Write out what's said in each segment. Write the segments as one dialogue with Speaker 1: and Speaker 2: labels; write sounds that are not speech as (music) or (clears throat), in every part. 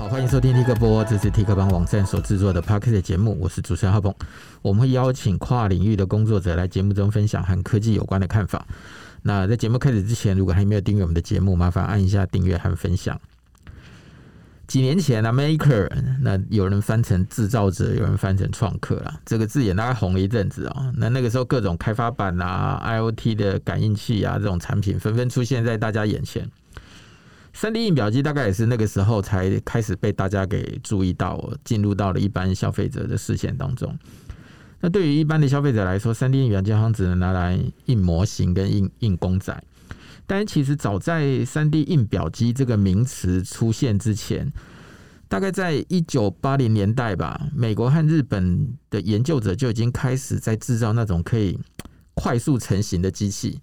Speaker 1: 好，欢迎收听 Tik 播，这是 TikTok 帮网站所制作的 Podcast 节目，我是主持人浩鹏。我们会邀请跨领域的工作者来节目中分享和科技有关的看法。那在节目开始之前，如果还没有订阅我们的节目，麻烦按一下订阅和分享。几年前呢，Maker，那有人翻成制造者，有人翻成创客了，这个字眼大概红了一阵子啊。那那个时候，各种开发板啊、IoT 的感应器啊这种产品纷纷出现在大家眼前。三 D 印表机大概也是那个时候才开始被大家给注意到，进入到了一般消费者的视线当中。那对于一般的消费者来说，三 D 印表机好像只能拿来印模型跟印印公仔。但其实早在三 D 印表机这个名词出现之前，大概在一九八零年代吧，美国和日本的研究者就已经开始在制造那种可以快速成型的机器。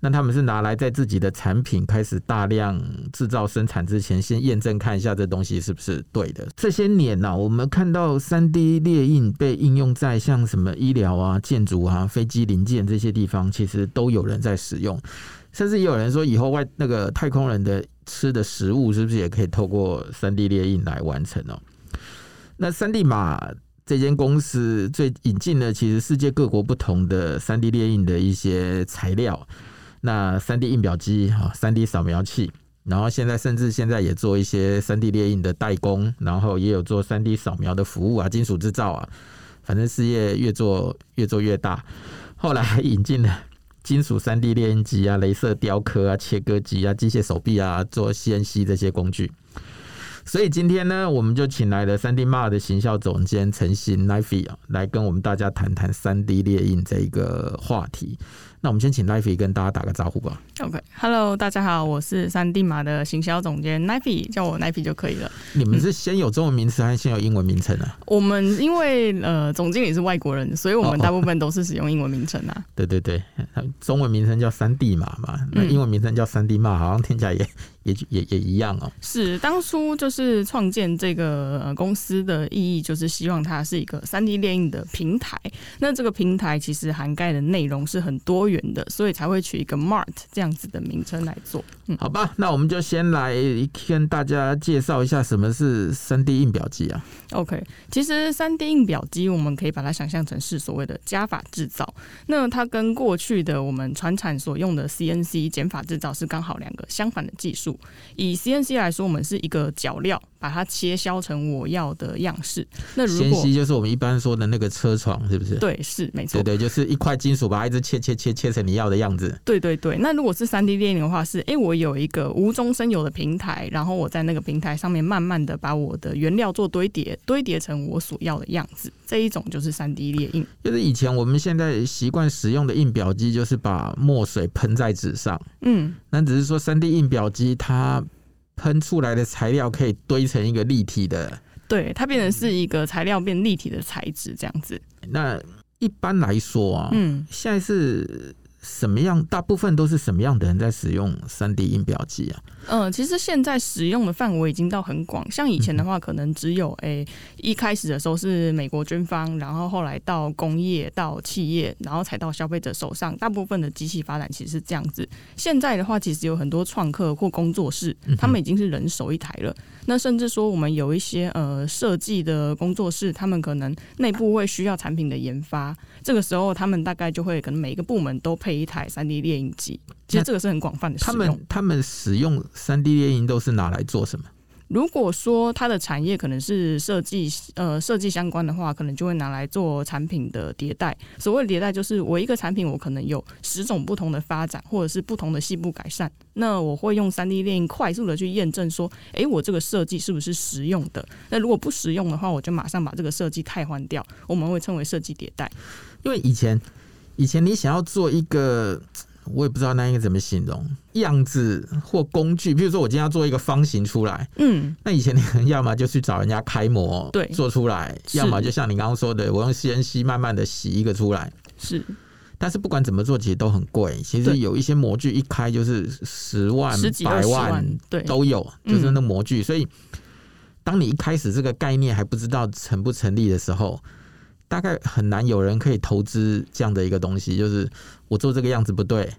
Speaker 1: 那他们是拿来在自己的产品开始大量制造生产之前，先验证看一下这东西是不是对的。这些年呢、我们看到三 D 列印被应用在像什么医疗啊、建筑啊、飞机零件这些地方，其实都有人在使用。甚至也有人说，以后外那个太空人的吃的食物是不是也可以透过三 D 列印来完成哦？那三 D 马这间公司最引进了其实世界各国不同的三 D 列印的一些材料，那三 D 印表机哈、三 D 扫描器，然后现在甚至现在也做一些三 D 列印的代工，然后也有做三 D 扫描的服务啊、金属制造啊，反正事业越做越做越大。后来还引进了。金属三 D 列印机啊，镭射雕刻啊，切割机啊，机械手臂啊，做 CNC 这些工具。所以今天呢，我们就请来了 3D mar 的行销总监陈鑫 Knifey 啊，来跟我们大家谈谈三 D 列印这一个话题。那我们先请 Knifey 跟大家打个招呼吧。
Speaker 2: OK，Hello，大家好，我是 3D Mart 的行销总监 Knifey，叫我 Knifey 就可以了。
Speaker 1: 你们是先有中文名词还是先有英文名称啊？
Speaker 2: 我们因为呃总经理是外国人，所以我们大部分都是使用英文名称啊。
Speaker 1: 对对对，中文名称叫 3D Mart 嘛，那英文名称叫 3D Mart，好像听起来也。(laughs) 也也也一样哦。
Speaker 2: 是当初就是创建这个公司的意义，就是希望它是一个三 D 列印的平台。那这个平台其实涵盖的内容是很多元的，所以才会取一个 Mart 这样子的名称来做。嗯，
Speaker 1: 好吧，那我们就先来跟大家介绍一下什么是三 D 印表机啊。
Speaker 2: OK，其实三 D 印表机我们可以把它想象成是所谓的加法制造。那它跟过去的我们传产所用的 CNC 减法制造是刚好两个相反的技术。以 CNC 来说，我们是一个脚料，把它切削成我要的样式。那如果
Speaker 1: CNC 就是我们一般说的那个车床，是不是？
Speaker 2: 对，是没错。
Speaker 1: 对对，就是一块金属，把它一直切切切切成你要的样子。
Speaker 2: 对对对。那如果是三 D 列印的话，是哎、欸，我有一个无中生有的平台，然后我在那个平台上面慢慢的把我的原料做堆叠，堆叠成我所要的样子。这一种就是三 D 列印。
Speaker 1: 就是以前我们现在习惯使用的印表机，就是把墨水喷在纸上。嗯，那只是说三 D 印表机它。喷出来的材料可以堆成一个立体的，
Speaker 2: 对，它变成是一个材料变立体的材质这样子。
Speaker 1: 那一般来说啊，嗯，现在是。什么样？大部分都是什么样的人在使用三 D 印表机啊？
Speaker 2: 嗯，其实现在使用的范围已经到很广。像以前的话，可能只有诶、欸，一开始的时候是美国军方，然后后来到工业、到企业，然后才到消费者手上。大部分的机器发展其实是这样子。现在的话，其实有很多创客或工作室，他们已经是人手一台了。那甚至说，我们有一些呃设计的工作室，他们可能内部会需要产品的研发，这个时候他们大概就会可能每一个部门都配一台三 D 猎鹰机。其实这个是很广泛的使用。
Speaker 1: 他们他们使用三 D 猎鹰都是拿来做什么？
Speaker 2: 如果说它的产业可能是设计，呃，设计相关的话，可能就会拿来做产品的迭代。所谓迭代，就是我一个产品，我可能有十种不同的发展，或者是不同的细部改善。那我会用三 D 列印快速的去验证说，哎、欸，我这个设计是不是实用的？那如果不实用的话，我就马上把这个设计替换掉。我们会称为设计迭代。
Speaker 1: 因为以前，以前你想要做一个。我也不知道那应该怎么形容样子或工具，比如说我今天要做一个方形出来，嗯，那以前你可能要么就去找人家开模，对，做出来，要么就像你刚刚说的，我用 CNC 慢慢的洗一个出来，
Speaker 2: 是。
Speaker 1: 但是不管怎么做，其实都很贵。其实有一些模具一开就是十万、百万，对，都有，就是那模具。所以当你一开始这个概念还不知道成不成立的时候，大概很难有人可以投资这样的一个东西，就是我做这个样子不对，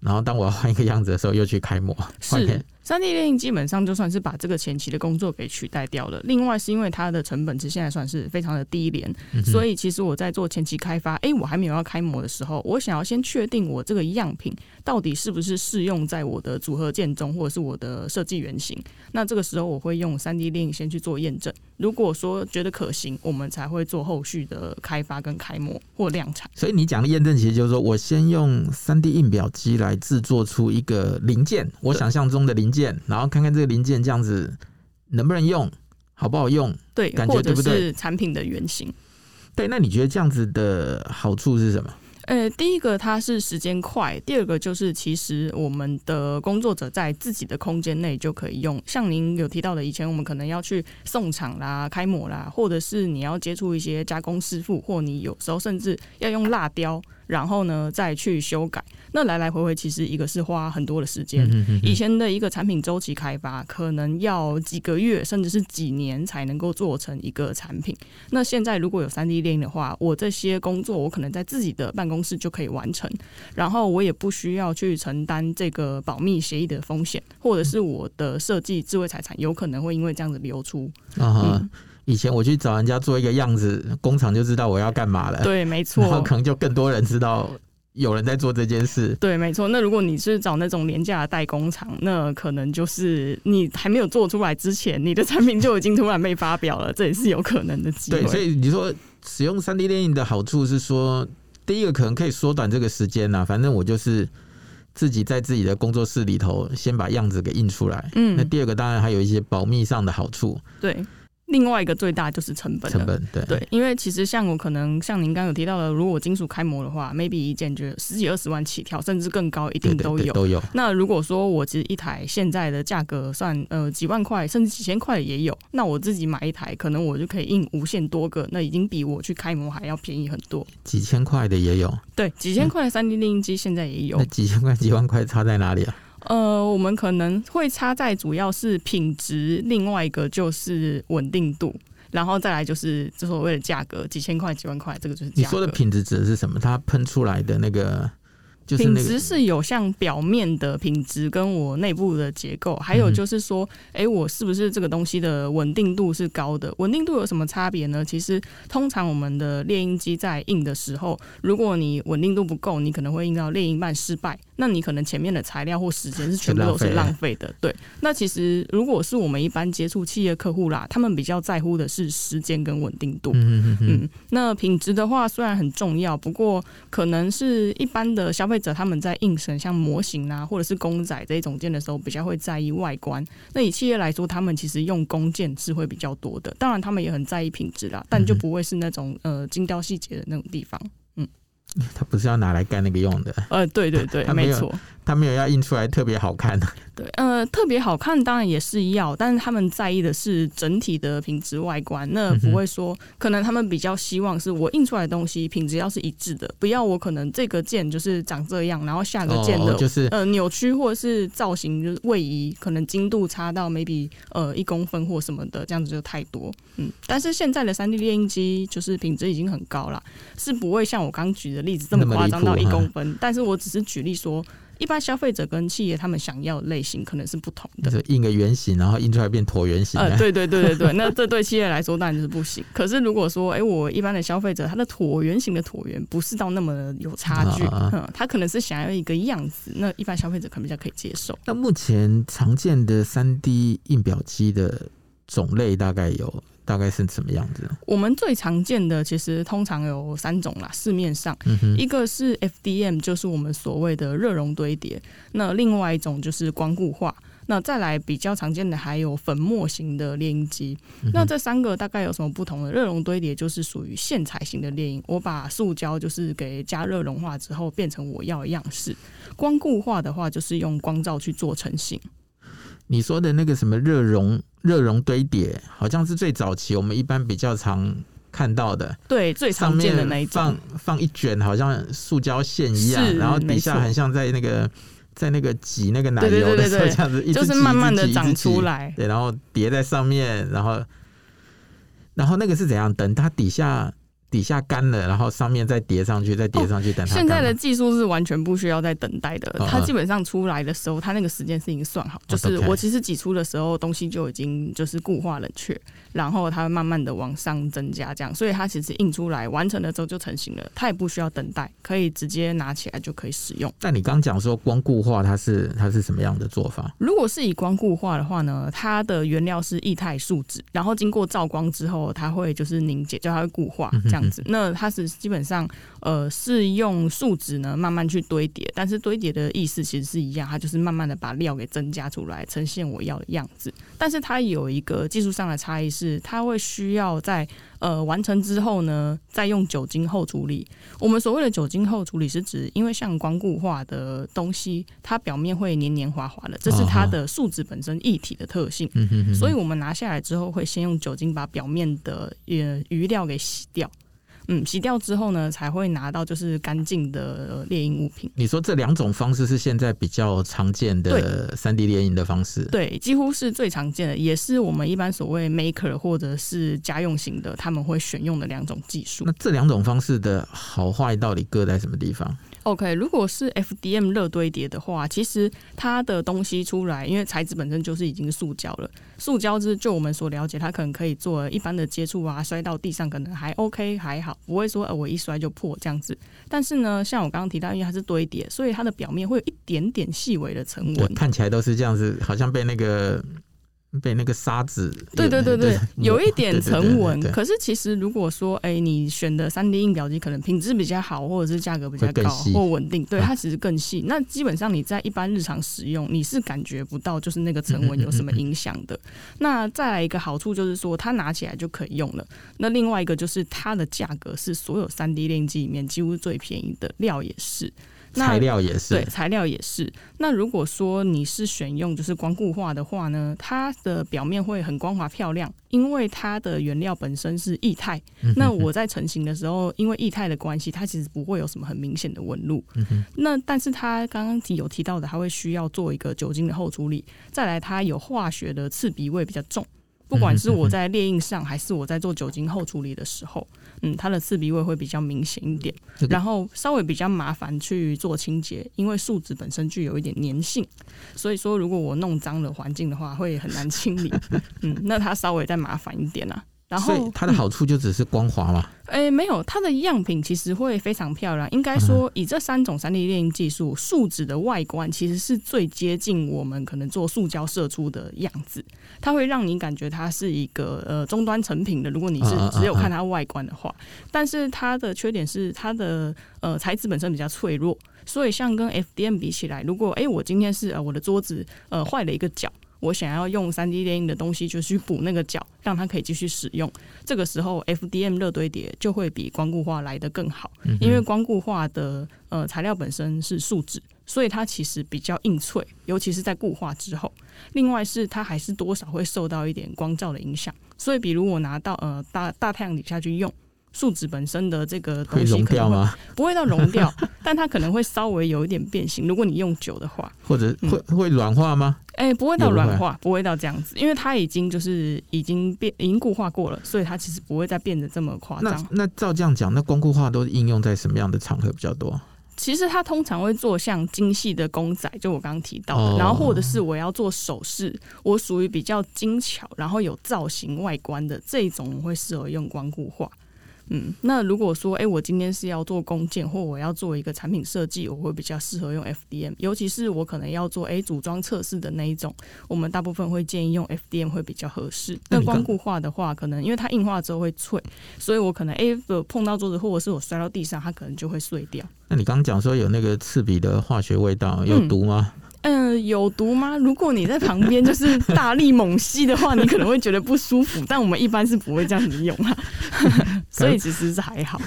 Speaker 1: 然后当我要换一个样子的时候，又去开模。
Speaker 2: 是三 D 列印基本上就算是把这个前期的工作给取代掉了。另外是因为它的成本其实现在算是非常的低廉，嗯、所以其实我在做前期开发，哎、欸，我还没有要开模的时候，我想要先确定我这个样品到底是不是适用在我的组合件中，或者是我的设计原型。那这个时候我会用三 D 列印先去做验证。如果说觉得可行，我们才会做后续的开发跟开模或量产。
Speaker 1: 所以你讲的验证，其实就是说我先用三 D 印表机来制作出一个零件，我想象中的零件，然后看看这个零件这样子能不能用，好不好用？
Speaker 2: 对，
Speaker 1: 感觉对不
Speaker 2: 对？是产品的原型。
Speaker 1: 对，那你觉得这样子的好处是什么？
Speaker 2: 呃，第一个它是时间快，第二个就是其实我们的工作者在自己的空间内就可以用。像您有提到的，以前我们可能要去送厂啦、开模啦，或者是你要接触一些加工师傅，或你有时候甚至要用蜡雕。然后呢，再去修改，那来来回回其实一个是花很多的时间。以前的一个产品周期开发，可能要几个月甚至是几年才能够做成一个产品。那现在如果有三 D 列印的话，我这些工作我可能在自己的办公室就可以完成，然后我也不需要去承担这个保密协议的风险，或者是我的设计智慧财产有可能会因为这样子流出。
Speaker 1: 啊、嗯以前我去找人家做一个样子，工厂就知道我要干嘛了。
Speaker 2: 对，没错。
Speaker 1: 然后可能就更多人知道有人在做这件事。
Speaker 2: 对，没错。那如果你是找那种廉价的代工厂，那可能就是你还没有做出来之前，你的产品就已经突然被发表了，这也是有可能的机会。
Speaker 1: 对，所以你说使用三 D 列印的好处是说，第一个可能可以缩短这个时间呐。反正我就是自己在自己的工作室里头先把样子给印出来。嗯。那第二个当然还有一些保密上的好处。
Speaker 2: 对。另外一个最大就是成本，
Speaker 1: 成本对
Speaker 2: 对，因为其实像我可能像您刚刚有提到的，如果金属开模的话，maybe 一件就十几二十万起跳，甚至更高，一定都有，都有。那如果说我其实一台现在的价格算呃几万块，甚至几千块也有，那我自己买一台，可能我就可以印无限多个，那已经比我去开模还要便宜很多。
Speaker 1: 几千块的也有，
Speaker 2: 对，几千块的三 D 打印机现在也有。
Speaker 1: 那几千块、几万块差在哪里啊？
Speaker 2: 呃，我们可能会差在主要是品质，另外一个就是稳定度。然后再来就是，就所谓的价格，几千块、几万块，这个就是。
Speaker 1: 你说的品质指的是什么？它喷出来的那个。就是那个、
Speaker 2: 品质是有像表面的品质，跟我内部的结构，还有就是说，哎、嗯欸，我是不是这个东西的稳定度是高的？稳定度有什么差别呢？其实，通常我们的猎鹰机在印的时候，如果你稳定度不够，你可能会印到猎鹰半失败，那你可能前面的材料或时间是全部都是浪费的。对，那其实如果是我们一般接触企业客户啦，他们比较在乎的是时间跟稳定度。嗯嗯嗯。那品质的话虽然很重要，不过可能是一般的消费。者他们在印成像模型啊，或者是公仔这一种件的时候，比较会在意外观。那以企业来说，他们其实用工件是会比较多的。当然，他们也很在意品质啦，但就不会是那种呃精雕细节的那种地方。嗯，
Speaker 1: 他不是要拿来干那个用的。
Speaker 2: 呃，对对对，(laughs) 没错。
Speaker 1: 他没有要印出来特别好看，
Speaker 2: 对，呃，特别好看当然也是要，但是他们在意的是整体的品质外观，那不会说，可能他们比较希望是我印出来的东西品质要是一致的，不要我可能这个件就是长这样，然后下个件的就是呃扭曲或者是造型就是位移，可能精度差到 maybe 呃一公分或什么的，这样子就太多，嗯，但是现在的三 D 列印机就是品质已经很高了，是不会像我刚举的例子这么夸张到一公分，但是我只是举例说。一般消费者跟企业他们想要的类型可能是不同的，
Speaker 1: 就是印个圆形，然后印出来变椭圆形。
Speaker 2: 呃，对对对对对，那这对企业来说当然就是不行。可是如果说，哎、欸，我一般的消费者，他的椭圆形的椭圆不是到那么有差距，啊啊嗯，他可能是想要一个样子，那一般消费者可能比较可以接受。
Speaker 1: 那目前常见的三 D 印表机的种类大概有？大概是什么样子？
Speaker 2: 我们最常见的其实通常有三种啦，市面上，一个是 FDM，就是我们所谓的热熔堆叠，那另外一种就是光固化，那再来比较常见的还有粉末型的猎鹰机。那这三个大概有什么不同的？热熔堆叠就是属于线材型的猎鹰，我把塑胶就是给加热融化之后变成我要的样式。光固化的话就是用光照去做成型。
Speaker 1: 你说的那个什么热熔热熔堆叠，好像是最早期我们一般比较常看到的，
Speaker 2: 对，最常见的那一种，
Speaker 1: 放放一卷，好像塑胶线一样，然后底下很像在那个在那个挤那个奶油的时候，这样子一直，
Speaker 2: 就是慢慢的长出来，
Speaker 1: 对，然后叠在上面，然后然后那个是怎样？等它底下底下干了，然后上面再叠上去，再叠上去，等它。
Speaker 2: 现在的技术是完全不需要再等待的，它基本上出来的时候，它那个时间是已经算好，就是我其实挤出的时候，东西就已经就是固化冷却，然后它慢慢的往上增加，这样，所以它其实印出来完成了之后就成型了，它也不需要等待，可以直接拿起来就可以使用。
Speaker 1: 但你刚讲说光固化，它是它是什么样的做法？
Speaker 2: 如果是以光固化的话呢，它的原料是液态树脂，然后经过照光之后，它会就是凝结，就它会固化这样子。那它是基本上呃是用树脂呢慢慢去堆叠，但是堆叠的意思其实是一样，它就是慢慢的把料给增加出来，呈现我要的样子。但是它有一个技术上的差异是，它会需要在呃完成之后呢，再用酒精后处理。我们所谓的酒精后处理是指，因为像光固化的东西，它表面会黏黏滑滑的，这是它的树脂本身液体的特性。所以我们拿下来之后，会先用酒精把表面的呃余料给洗掉。嗯，洗掉之后呢，才会拿到就是干净的猎鹰物品。
Speaker 1: 你说这两种方式是现在比较常见的三 D 猎鹰的方式？
Speaker 2: 对，几乎是最常见的，也是我们一般所谓 maker 或者是家用型的，他们会选用的两种技术。
Speaker 1: 那这两种方式的好坏到底各在什么地方
Speaker 2: ？OK，如果是 FDM 热堆叠的话，其实它的东西出来，因为材质本身就是已经塑胶了。塑胶是就我们所了解，它可能可以做一般的接触啊，摔到地上可能还 OK 还好，不会说呃我一摔就破这样子。但是呢，像我刚刚提到，因为它是堆叠，所以它的表面会有一点点细微的层纹，
Speaker 1: 看起来都是这样子，好像被那个。被那个沙子，
Speaker 2: 对 (laughs) 对对对，有一点层纹。可是其实如果说，哎、欸，你选的三 D 印表机可能品质比较好，或者是价格比较高或稳定，对它其实更细。那基本上你在一般日常使用，你是感觉不到就是那个层纹有什么影响的。(laughs) 那再来一个好处就是说，它拿起来就可以用了。那另外一个就是它的价格是所有三 D 列印机里面几乎最便宜的，料也是。
Speaker 1: 材料也是，
Speaker 2: 对，材料也是。那如果说你是选用就是光固化的话呢，它的表面会很光滑漂亮，因为它的原料本身是液态。那我在成型的时候，因为液态的关系，它其实不会有什么很明显的纹路。那但是它刚刚提有提到的，它会需要做一个酒精的后处理，再来它有化学的刺鼻味比较重。不管是我在列印上，还是我在做酒精后处理的时候，嗯，它的刺鼻味会比较明显一点，然后稍微比较麻烦去做清洁，因为树脂本身具有一点粘性，所以说如果我弄脏了环境的话，会很难清理，嗯，那它稍微再麻烦一点啊。然后
Speaker 1: 它的好处就只是光滑嘛？
Speaker 2: 哎、嗯欸，没有，它的样品其实会非常漂亮。应该说，以这三种三 D 列印技术，树脂的外观其实是最接近我们可能做塑胶射出的样子。它会让你感觉它是一个呃终端成品的。如果你是只有看它外观的话，但是它的缺点是它的呃材质本身比较脆弱，所以像跟 FDM 比起来，如果哎、欸、我今天是呃我的桌子呃坏了一个角。我想要用三 D 列印的东西，就去补那个角，让它可以继续使用。这个时候，FDM 热堆叠就会比光固化来得更好，因为光固化的呃材料本身是树脂，所以它其实比较硬脆，尤其是在固化之后。另外是它还是多少会受到一点光照的影响，所以比如我拿到呃大大太阳底下去用。树脂本身的这个东西
Speaker 1: 融掉吗？
Speaker 2: 不会到融掉，(laughs) 但它可能会稍微有一点变形。如果你用久的话，
Speaker 1: 或者会、嗯、会软化吗？
Speaker 2: 哎、欸，不会到软化，不会到这样子，因为它已经就是已经变已经固化过了，所以它其实不会再变得这么夸张。
Speaker 1: 那那照这样讲，那光固化都应用在什么样的场合比较多？
Speaker 2: 其实它通常会做像精细的公仔，就我刚刚提到的，哦、然后或者是我要做首饰，我属于比较精巧，然后有造型外观的这种，会适合用光固化。嗯，那如果说，哎、欸，我今天是要做工件，或我要做一个产品设计，我会比较适合用 FDM，尤其是我可能要做哎组装测试的那一种，我们大部分会建议用 FDM 会比较合适。那光固化的话，可能因为它硬化之后会脆，所以我可能哎、欸，碰到桌子或者是我摔到地上，它可能就会碎掉。
Speaker 1: 那你刚刚讲说有那个刺鼻的化学味道，有毒吗？嗯
Speaker 2: 嗯、呃，有毒吗？如果你在旁边就是大力猛吸的话，你可能会觉得不舒服。但我们一般是不会这样子用啊，(laughs) 所以其实是还好。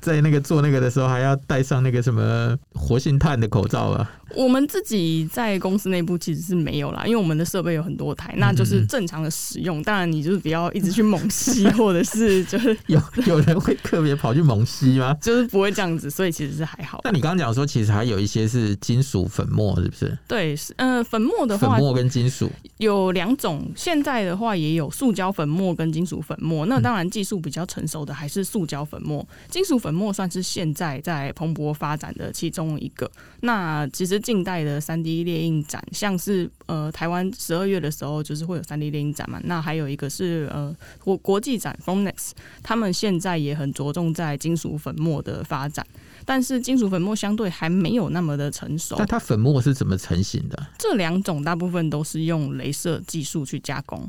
Speaker 1: 在那个做那个的时候，还要戴上那个什么活性炭的口罩啊。
Speaker 2: 我们自己在公司内部其实是没有啦，因为我们的设备有很多台，那就是正常的使用。当然，你就是不要一直去猛吸，或者是 (laughs) 就是
Speaker 1: 有有人会特别跑去猛吸吗？(laughs)
Speaker 2: 就是不会这样子，所以其实是还好。
Speaker 1: 那你刚刚讲说，其实还有一些是金属粉末，是不是？
Speaker 2: 对，呃，粉末的话，
Speaker 1: 粉末跟金属
Speaker 2: 有两种。现在的话也有塑胶粉末跟金属粉末。那当然，技术比较成熟的还是塑胶粉末，金属粉末算是现在在蓬勃发展的其中一个。那其实近代的三 D 列印展，像是呃台湾十二月的时候，就是会有三 D 列印展嘛。那还有一个是呃国国际展 Formnext，他们现在也很着重在金属粉末的发展，但是金属粉末相对还没有那么的成熟。
Speaker 1: 那它粉末是怎么成型的？
Speaker 2: 这两种大部分都是用镭射技术去加工。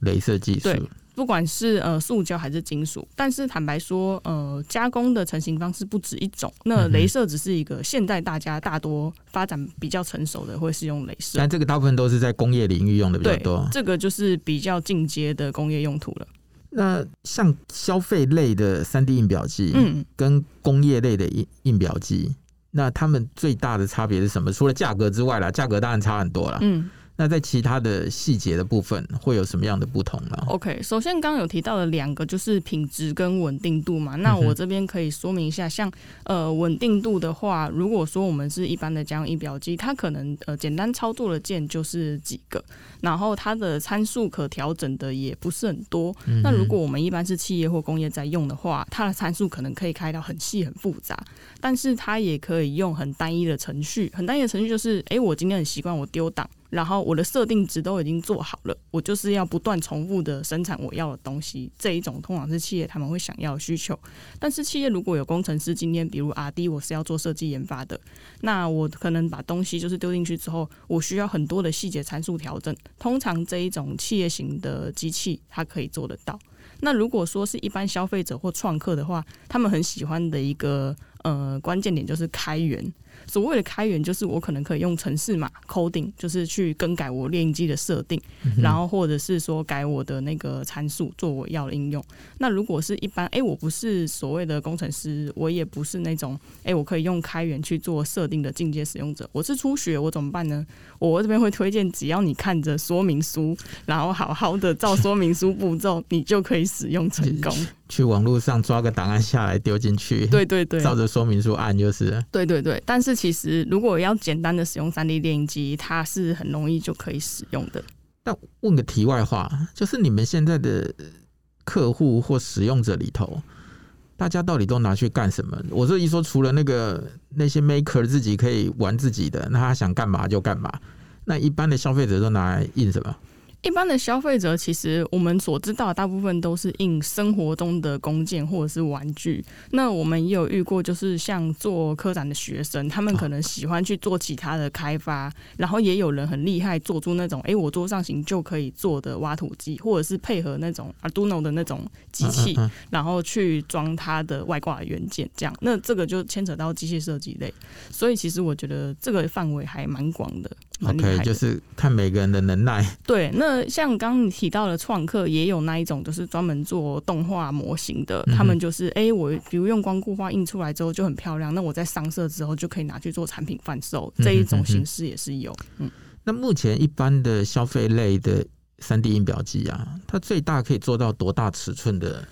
Speaker 1: 镭射技术。
Speaker 2: 对。不管是呃塑胶还是金属，但是坦白说，呃加工的成型方式不止一种。那镭射只是一个现在大家大多发展比较成熟的，会是用镭射。
Speaker 1: 但这个大部分都是在工业领域用的比较多。
Speaker 2: 这个就是比较进阶的工业用途了。
Speaker 1: 那像消费类的三 D 印表机，嗯，跟工业类的印印表机，那他们最大的差别是什么？除了价格之外啦，价格当然差很多了。嗯。那在其他的细节的部分会有什么样的不同呢
Speaker 2: ？OK，首先刚刚有提到的两个就是品质跟稳定度嘛。那我这边可以说明一下，像呃稳定度的话，如果说我们是一般的家用仪表机，它可能呃简单操作的键就是几个，然后它的参数可调整的也不是很多。那如果我们一般是企业或工业在用的话，它的参数可能可以开到很细很复杂，但是它也可以用很单一的程序。很单一的程序就是，哎、欸，我今天很习惯我丢档。然后我的设定值都已经做好了，我就是要不断重复的生产我要的东西。这一种通常是企业他们会想要的需求。但是企业如果有工程师，今天比如 R&D，我是要做设计研发的，那我可能把东西就是丢进去之后，我需要很多的细节参数调整。通常这一种企业型的机器，它可以做得到。那如果说是一般消费者或创客的话，他们很喜欢的一个呃关键点就是开源。所谓的开源，就是我可能可以用程式码 coding，就是去更改我列印机的设定，然后或者是说改我的那个参数，做我要的应用。那如果是一般，哎、欸，我不是所谓的工程师，我也不是那种，哎、欸，我可以用开源去做设定的进阶使用者。我是初学，我怎么办呢？我这边会推荐，只要你看着说明书，然后好好的照说明书步骤，你就可以使用成功。
Speaker 1: 去网络上抓个档案下来丢进去，
Speaker 2: 对对对，
Speaker 1: 照着说明书按就是。
Speaker 2: 对对对，但是其实如果要简单的使用三 D 电影机，它是很容易就可以使用的。
Speaker 1: 但问个题外话，就是你们现在的客户或使用者里头，大家到底都拿去干什么？我这一说，除了那个那些 maker 自己可以玩自己的，那他想干嘛就干嘛。那一般的消费者都拿来印什么？
Speaker 2: 一般的消费者，其实我们所知道的大部分都是印生活中的弓箭或者是玩具。那我们也有遇过，就是像做科展的学生，他们可能喜欢去做其他的开发，然后也有人很厉害，做出那种哎、欸，我桌上型就可以做的挖土机，或者是配合那种 Arduino 的那种机器，(laughs) 然后去装它的外挂的元件，这样。那这个就牵扯到机械设计类，所以其实我觉得这个范围还蛮广的。
Speaker 1: OK，就是看每个人的能耐。
Speaker 2: 对，那像刚刚你提到的创客，也有那一种，就是专门做动画模型的。嗯、他们就是，哎、欸，我比如用光固化印出来之后就很漂亮，那我在上色之后就可以拿去做产品贩售，这一种形式也是有。嗯，
Speaker 1: 那目前一般的消费类的三 D 印表机啊，它最大可以做到多大尺寸的？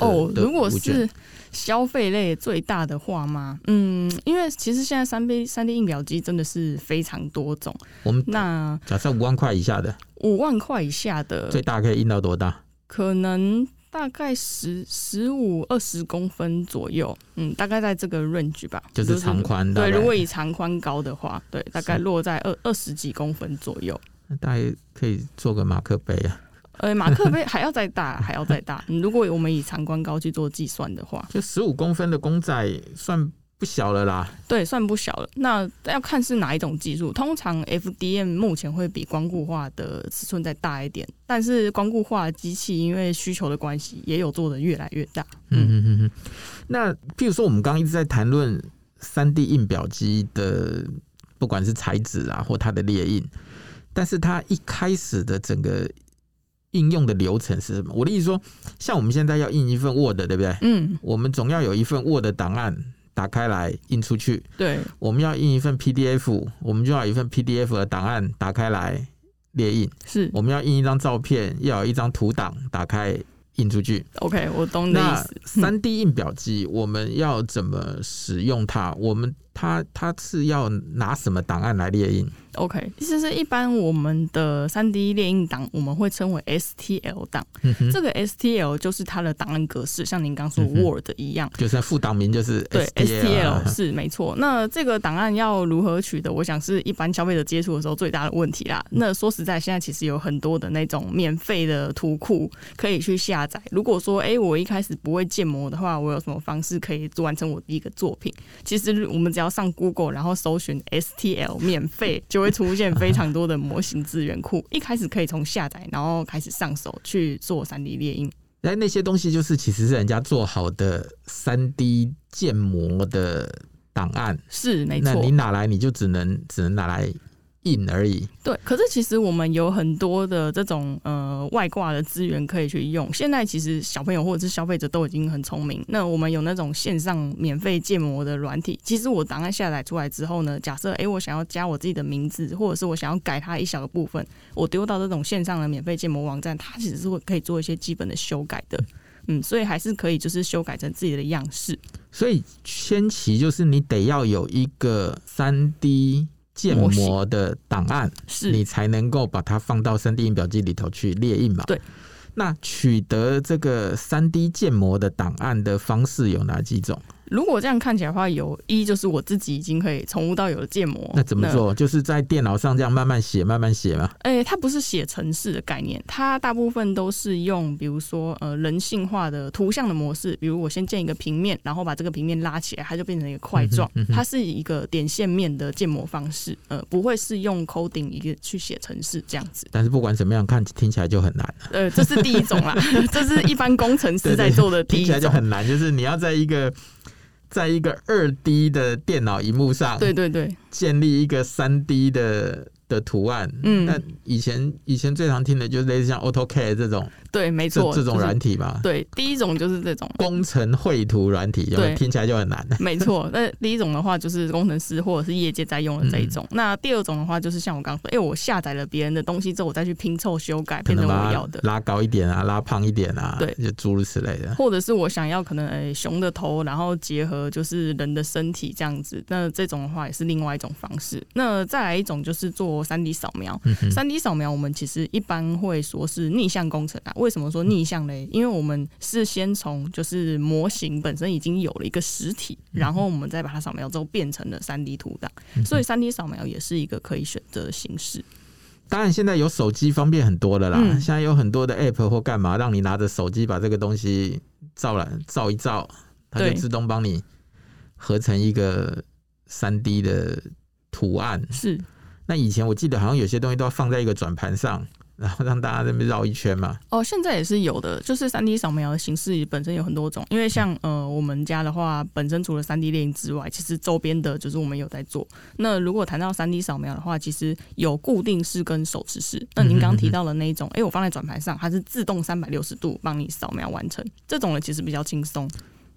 Speaker 2: 哦，如果是消费类最大的话吗？嗯，因为其实现在三 D 三 D 印表机真的是非常多种。
Speaker 1: 我们那假设五万块以下的，
Speaker 2: 五万块以下的
Speaker 1: 最大可以印到多大？
Speaker 2: 可能大概十十五二十公分左右。嗯，大概在这个 range 吧，
Speaker 1: 就是长宽。
Speaker 2: 就是、对，如果以长宽高的话，对，大概落在二二十几公分左右。
Speaker 1: 那大概可以做个马克杯啊。
Speaker 2: 呃，马克杯还要再大，还要再大。(laughs) 如果我们以长宽高去做计算的话，
Speaker 1: 就十五公分的公仔算不小了啦。
Speaker 2: 对，算不小了。那要看是哪一种技术。通常 FDM 目前会比光固化的尺寸再大一点，但是光固化机器因为需求的关系，也有做的越来越大。嗯嗯
Speaker 1: 嗯嗯。那譬如说，我们刚刚一直在谈论三 D 印表机的，不管是材质啊，或它的列印，但是它一开始的整个。应用的流程是什么？我的意思说，像我们现在要印一份 Word，对不对？嗯，我们总要有一份 Word 档案，打开来印出去。
Speaker 2: 对，
Speaker 1: 我们要印一份 PDF，我们就要一份 PDF 的档案打开来列印。
Speaker 2: 是，
Speaker 1: 我们要印一张照片，要有一张图档打开印出去。
Speaker 2: OK，我懂你的意思。
Speaker 1: 那三 D 印表机我们要怎么使用它？我们它它是要拿什么档案来列印
Speaker 2: ？OK，其实是一般我们的三 D 列印档，我们会称为 STL 档。嗯、这个 STL 就是它的档案格式，像您刚说 Word 一样，嗯、
Speaker 1: 就是副档名就是 STL，
Speaker 2: 对 STL 是没错。那这个档案要如何取得？我想是一般消费者接触的时候最大的问题啦。那说实在，现在其实有很多的那种免费的图库可以去下载。如果说，哎、欸，我一开始不会建模的话，我有什么方式可以做完成我第一个作品？其实我们只要上 Google，然后搜寻 STL 免费就。会出现非常多的模型资源库，一开始可以从下载，然后开始上手去做三 D 列印。
Speaker 1: 哎，那些东西就是其实是人家做好的三 D 建模的档案，
Speaker 2: 是没错。
Speaker 1: 那你拿来你就只能只能拿来。印而已。
Speaker 2: 对，可是其实我们有很多的这种呃外挂的资源可以去用。现在其实小朋友或者是消费者都已经很聪明。那我们有那种线上免费建模的软体。其实我档案下载出来之后呢，假设哎我想要加我自己的名字，或者是我想要改它一小个部分，我丢到这种线上的免费建模网站，它其实是会可以做一些基本的修改的。嗯，所以还是可以就是修改成自己的样式。
Speaker 1: 所以先期就是你得要有一个三 D。建模的档案，是你才能够把它放到三 D 印表机里头去列印嘛？
Speaker 2: 对。
Speaker 1: 那取得这个三 D 建模的档案的方式有哪几种？
Speaker 2: 如果这样看起来的话，有一就是我自己已经可以从无到有的建模。
Speaker 1: 那怎么做？就是在电脑上这样慢慢写，慢慢写嘛？
Speaker 2: 哎、欸，它不是写程式的概念，它大部分都是用，比如说呃人性化的图像的模式。比如我先建一个平面，然后把这个平面拉起来，它就变成一个块状。嗯嗯、它是一个点线面的建模方式，呃，不会是用 coding 一个去写程式这样子。
Speaker 1: 但是不管怎么样，看听起来就很难。
Speaker 2: 呃，这是第一种啦，(laughs) 这是一般工程师在做的第一种。
Speaker 1: 听起来就很难，就是你要在一个。在一个二 D 的电脑荧幕上，
Speaker 2: 对对对，
Speaker 1: 建立一个三 D 的。的图案，嗯，那以前以前最常听的就是类似像 AutoCAD 这种，
Speaker 2: 对，没错，
Speaker 1: 这种软体嘛，
Speaker 2: 就是，对，第一种就是这种
Speaker 1: 工程绘图软体，对，听起来就很难。
Speaker 2: 没错，那第一种的话就是工程师或者是业界在用的这一种。嗯、那第二种的话就是像我刚刚说，哎，我下载了别人的东西之后，我再去拼凑修改，变成我要的，
Speaker 1: 拉高一点啊，拉胖一点啊，
Speaker 2: 对，
Speaker 1: 就诸如此类的。
Speaker 2: 或者是我想要可能哎熊的头，然后结合就是人的身体这样子，那这种的话也是另外一种方式。那再来一种就是做三 D 扫描。三 D 扫描，我们其实一般会说是逆向工程啊。为什么说逆向嘞？因为我们是先从就是模型本身已经有了一个实体，然后我们再把它扫描之后变成了三 D 图档，所以三 D 扫描也是一个可以选择的形式。
Speaker 1: 当然，现在有手机方便很多的啦。现在有很多的 App 或干嘛，让你拿着手机把这个东西照了照一照，它就自动帮你合成一个三 D 的图案。
Speaker 2: 是。
Speaker 1: 那以前我记得好像有些东西都要放在一个转盘上，然后让大家在那边绕一圈嘛。
Speaker 2: 哦，现在也是有的，就是三 D 扫描的形式本身有很多种。因为像呃我们家的话，本身除了三 D 电影之外，其实周边的就是我们有在做。那如果谈到三 D 扫描的话，其实有固定式跟手持式。那您刚刚提到的那一种，哎、欸，我放在转盘上，它是自动三百六十度帮你扫描完成，这种呢其实比较轻松。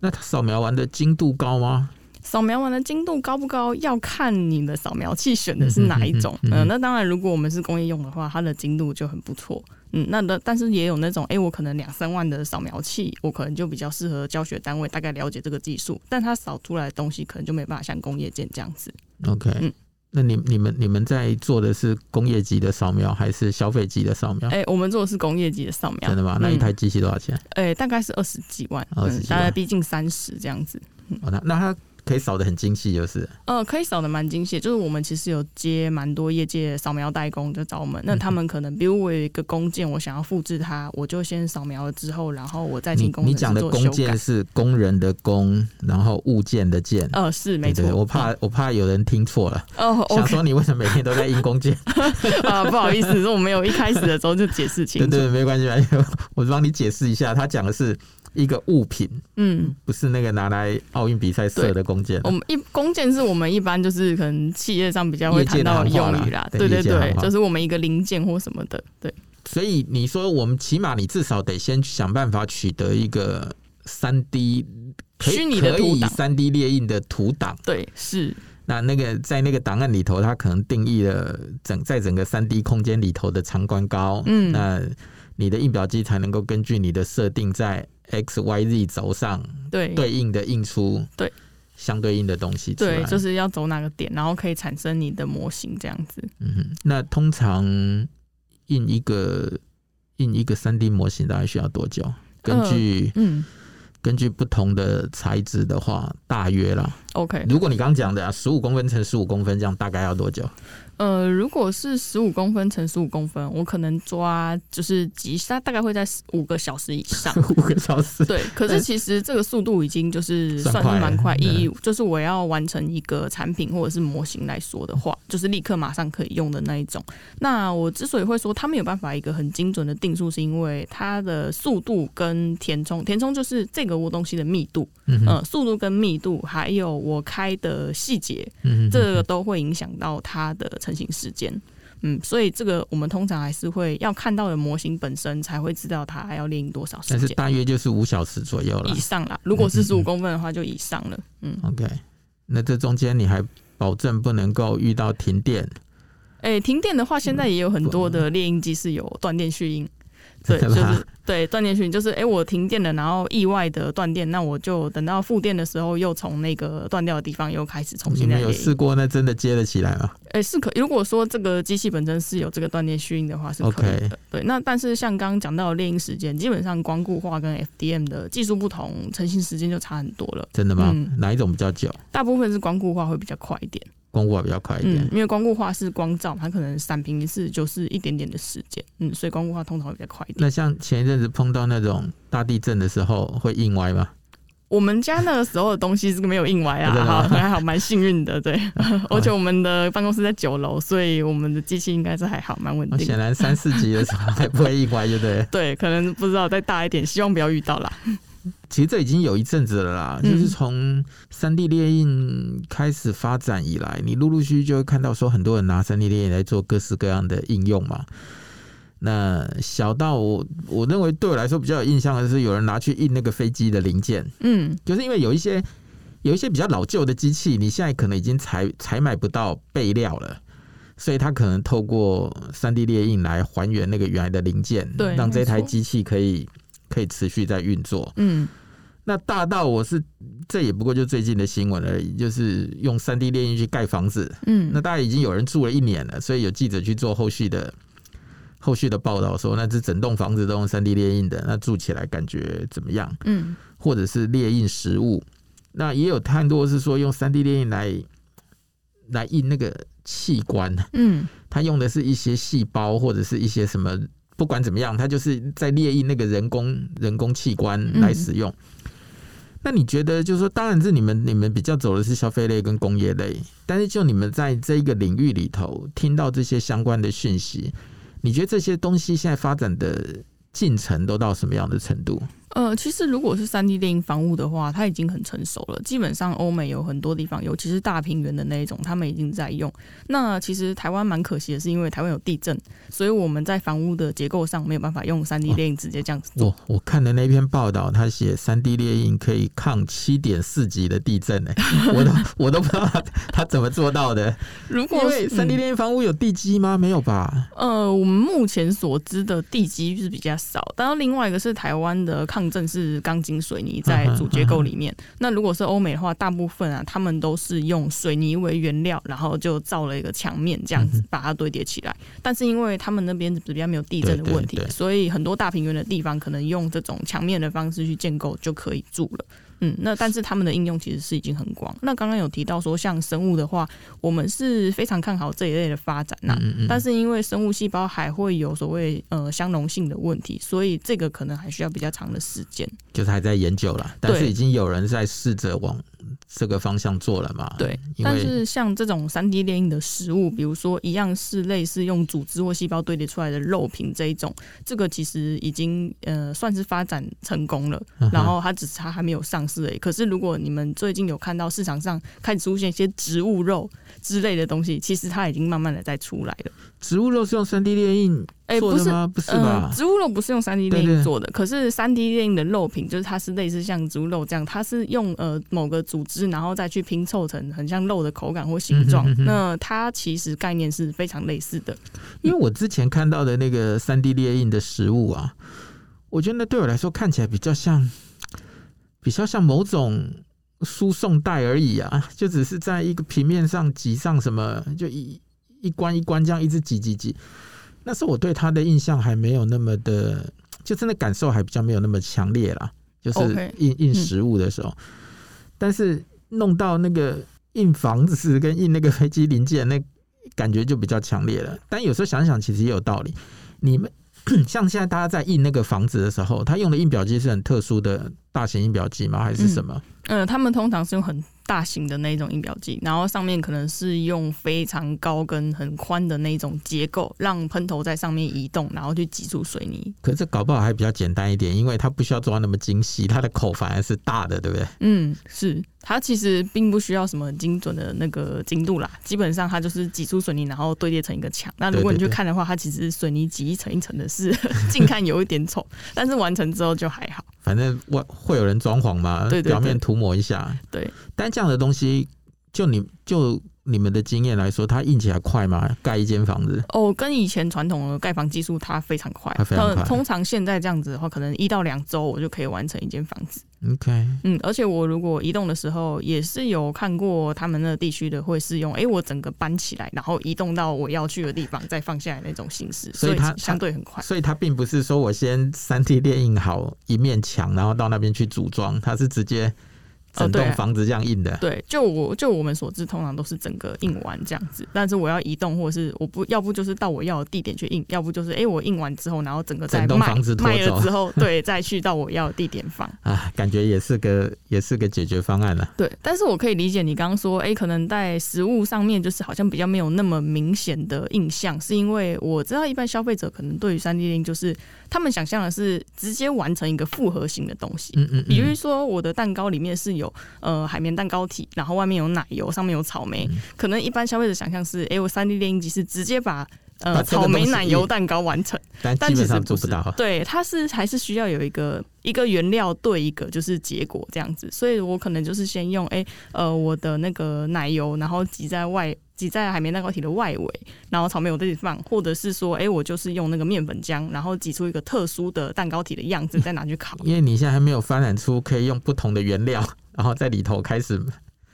Speaker 1: 那它扫描完的精度高吗？
Speaker 2: 扫描完的精度高不高，要看你的扫描器选的是哪一种。嗯，嗯，嗯，嗯，那当然，如果我们是工业用的话，它的精度就很不错。嗯，那的但是也有那种，哎、欸，我可能两三万的扫描器，我可能就比较适合教学单位，大概了解这个技术，但它扫出来的东西可能就没办法像工业件这样子。
Speaker 1: OK，嗯，那你你们你们在做的是工业级的扫描还是消费级的扫描？
Speaker 2: 哎、欸，我们做的是工业级的扫描。
Speaker 1: 真的吗？那一台机器多少钱？
Speaker 2: 哎、嗯欸，大概是二十几万，二十几万，大概逼近三十这样子。嗯，
Speaker 1: 哦、那那它。可以扫的很精细，就是
Speaker 2: 呃，可以扫的蛮精细。就是我们其实有接蛮多业界扫描代工就找我们，那他们可能比如我有一个工件，我想要复制它，我就先扫描了之后，然后我再进工。
Speaker 1: 你讲的工件是工人的工，然后物件的件。
Speaker 2: 呃，是没错。
Speaker 1: 我怕我怕有人听错了哦，(laughs) 想说你为什么每天都在印工件
Speaker 2: 啊？不好意思，说我没有一开始的时候就解释清楚。(laughs)
Speaker 1: 对对，没关系，没关系，我帮你解释一下，他讲的是。一个物品，嗯，不是那个拿来奥运比赛射的弓箭。
Speaker 2: 我们一弓箭是我们一般就是可能企业上比较会谈到的用语啦。对对对，就是我们一个零件或什么的。对，
Speaker 1: 所以你说我们起码你至少得先想办法取得一个三 D
Speaker 2: 虚拟的图档，
Speaker 1: 三 D 列印的图档，
Speaker 2: 对，是。
Speaker 1: 那那个在那个档案里头，它可能定义了整在整个三 D 空间里头的长宽高，嗯，那你的印表机才能够根据你的设定，在 X Y Z 轴上对对应的印出对相对应的东西出来，
Speaker 2: 对，就是要走哪个点，然后可以产生你的模型这样子。
Speaker 1: 嗯哼，那通常印一个印一个三 D 模型大概需要多久？根据、呃、嗯。根据不同的材质的话，大约啦。
Speaker 2: OK，
Speaker 1: 如果你刚刚讲的啊，十五公分乘十五公分，这样大概要多久？
Speaker 2: 呃，如果是十五公分乘十五公分，我可能抓就是几，它大概会在五个小时以上。(laughs)
Speaker 1: 五个小时，
Speaker 2: 对。可是其实这个速度已经就是算是蛮快，意义就是我要完成一个产品或者是模型来说的话，就是立刻马上可以用的那一种。那我之所以会说它没有办法一个很精准的定数，是因为它的速度跟填充，填充就是这个东西的密度，嗯、呃，速度跟密度，还有我开的细节，嗯，这个都会影响到它的。成型时间，嗯，所以这个我们通常还是会要看到的模型本身才会知道它还要列印多少时间，
Speaker 1: 但是大约就是五小时左右了，
Speaker 2: 以上啦。如果是十五 (laughs) 公分的话，就以上了。嗯，
Speaker 1: 嗯，OK。那这中间你还保证不能够遇到停电？
Speaker 2: 哎、欸，停电的话，现在也有很多的猎鹰机是有断电续印。对，就是对断电讯，就是哎、欸，我停电了，然后意外的断电，那我就等到复电的时候，又从那个断掉的地方又开始重新来。你有
Speaker 1: 试过那真的接得起来吗？
Speaker 2: 哎、欸，是可。如果说这个机器本身是有这个断电续印的话，是可以的。对，那但是像刚刚讲到的猎鹰时间，基本上光固化跟 FDM 的技术不同，成型时间就差很多了。
Speaker 1: 真的吗？嗯、哪一种比较久？
Speaker 2: 大部分是光固化会比较快一点。
Speaker 1: 光固化比较快一点，
Speaker 2: 嗯，因为光固化是光照，它可能闪屏一次就是一点点的时间，嗯，所以光固化通常会比较快一点。
Speaker 1: 那像前一阵子碰到那种大地震的时候，会硬歪吗？
Speaker 2: 我们家那个时候的东西是没有硬歪啊，(laughs) 好还好，蛮幸运的，对。(laughs) 而且我们的办公室在九楼，所以我们的机器应该是还好，蛮稳定。
Speaker 1: 显然三四级的时候还不会硬歪，对不对？(laughs)
Speaker 2: 对，可能不知道再大一点，希望不要遇到啦。
Speaker 1: 其实这已经有一阵子了啦，就是从三 D 列印开始发展以来，你陆陆续续就会看到说，很多人拿三 D 列印来做各式各样的应用嘛。那小到我我认为对我来说比较有印象的是，有人拿去印那个飞机的零件，嗯，就是因为有一些有一些比较老旧的机器，你现在可能已经采采买不到备料了，所以他可能透过三 D 列印来还原那个原来的零件，对，让这台机器可以。可以持续在运作。嗯，那大到我是这也不过就最近的新闻而已，就是用三 D 列印去盖房子。嗯，那大概已经有人住了一年了，所以有记者去做后续的后续的报道，说那这整栋房子都用三 D 列印的，那住起来感觉怎么样？嗯，或者是列印实物，那也有太多是说用三 D 列印来来印那个器官。嗯，他用的是一些细胞或者是一些什么。不管怎么样，它就是在列印那个人工人工器官来使用。嗯。那你觉得，就是说，当然是你们你们比较走的是消费类跟工业类，但是就你们在这一个领域里头听到这些相关的讯息，你觉得这些东西现在发展的进程都到什么样的程度？
Speaker 2: 呃，其实如果是三 D 电影房屋的话，它已经很成熟了。基本上欧美有很多地方，尤其是大平原的那一种，他们已经在用。那其实台湾蛮可惜的是，因为台湾有地震，所以我们在房屋的结构上没有办法用三 D 电影直接这样子做。
Speaker 1: 哦、我我看的那篇报道，他写三 D 列印可以抗七点四级的地震，哎，我都 (laughs) 我都不知道他，他怎么做到的。(laughs) 如果因为三 D 列印房屋有地基吗？没有吧？
Speaker 2: 呃，我们目前所知的地基是比较少。当然，另外一个是台湾的抗。正是钢筋水泥在主结构里面。那如果是欧美的话，大部分啊，他们都是用水泥为原料，然后就造了一个墙面，这样子把它堆叠起来。但是因为他们那边比较没有地震的问题，所以很多大平原的地方可能用这种墙面的方式去建构就可以住了。嗯，那但是他们的应用其实是已经很广。那刚刚有提到说，像生物的话，我们是非常看好这一类的发展呐。嗯嗯。但是因为生物细胞还会有所谓呃相容性的问题，所以这个可能还需要比较长的时间。
Speaker 1: 就是还在研究啦，但是已经有人在试着往这个方向做了嘛。
Speaker 2: 对。但是像这种三 D 列印的食物，比如说一样是类似用组织或细胞堆叠出来的肉品这一种，这个其实已经呃算是发展成功了。然后它只是它还没有上市。式而已。可是如果你们最近有看到市场上开始出现一些植物肉之类的东西，其实它已经慢慢的在出来了。
Speaker 1: 植物肉是用三 D 列印做的吗？欸、不是，不是吧、呃？
Speaker 2: 植物肉不是用三 D 列印做的，可是三 D 列印的肉品就是它是类似像植物肉这样，它是用呃某个组织然后再去拼凑成很像肉的口感或形状。嗯、那它其实概念是非常类似的。
Speaker 1: 因为我之前看到的那个三 D 列印的食物啊，我觉得那对我来说看起来比较像，比较像某种输送带而已啊，(laughs) 就只是在一个平面上挤上什么，就一。一关一关这样一直挤挤挤，那时候我对他的印象还没有那么的，就真的感受还比较没有那么强烈啦。就是印印食物的时候，但是弄到那个印房子跟印那个飞机零件，那感觉就比较强烈了。但有时候想想，其实也有道理。你们 (clears throat) 像现在大家在印那个房子的时候，他用的印表机是很特殊的大型印表机吗？还是什么？
Speaker 2: 嗯，呃，他们通常是用很。大型的那种印表机，然后上面可能是用非常高跟很宽的那种结构，让喷头在上面移动，然后去挤出水泥。
Speaker 1: 可是这搞不好还比较简单一点，因为它不需要做到那么精细，它的口反而是大的，对不对？
Speaker 2: 嗯，是。它其实并不需要什么很精准的那个精度啦，基本上它就是挤出水泥，然后堆叠成一个墙。那如果你去看的话，它其实水泥挤一层一层的是，是 (laughs) 近看有一点丑，但是完成之后就还好。
Speaker 1: 反正外会有人装潢嘛，对对对，表面涂抹一下。
Speaker 2: 对，
Speaker 1: 但这样的东西，就你就。你们的经验来说，它印起来快吗？盖一间房子
Speaker 2: 哦，跟以前传统的盖房技术，它非常快。
Speaker 1: 它非常快。
Speaker 2: 通常现在这样子的话，可能一到两周我就可以完成一间房子。
Speaker 1: OK，
Speaker 2: 嗯，而且我如果移动的时候，也是有看过他们那地区的会是用，哎、欸，我整个搬起来，然后移动到我要去的地方，再放下来那种形式，所以它相对很快。
Speaker 1: 所以它并不是说我先三 D 列印好一面墙，然后到那边去组装，它是直接。整栋房子这样印的。哦，
Speaker 2: 对，就我就我们所知，通常都是整个印完这样子。但是我要移动，或者是我不要不就是到我要的地点去印，要不就是哎、欸、我印完之后，然后整个再卖
Speaker 1: 房子
Speaker 2: 卖了之后，对，再去到我要的地点放。(laughs)
Speaker 1: 啊，感觉也是个也是个解决方案了。
Speaker 2: 对，但是我可以理解你刚刚说，哎、欸，可能在实物上面就是好像比较没有那么明显的印象，是因为我知道一般消费者可能对于三 D 列印就是他们想象的是直接完成一个复合型的东西。嗯，嗯嗯，比如说我的蛋糕里面是有呃海。绵蛋糕体，然后外面有奶油，上面有草莓。嗯、可能一般消费者想象是，哎、欸，我三 D 列印机是直接把呃草莓奶油蛋糕完成，
Speaker 1: 但基本上做不到。
Speaker 2: 对，它是还是需要有一个一个原料对一个就是结果这样子。所以我可能就是先用，哎、欸，呃，我的那个奶油，然后挤在外挤在海绵蛋糕体的外围，然后草莓我自己放，或者是说，哎、我就是用那个面粉浆，然后挤出一个特殊的蛋糕体的样子，再拿去烤。
Speaker 1: 因为你现在还没有发展出可以用不同的原料。然后在里头开始，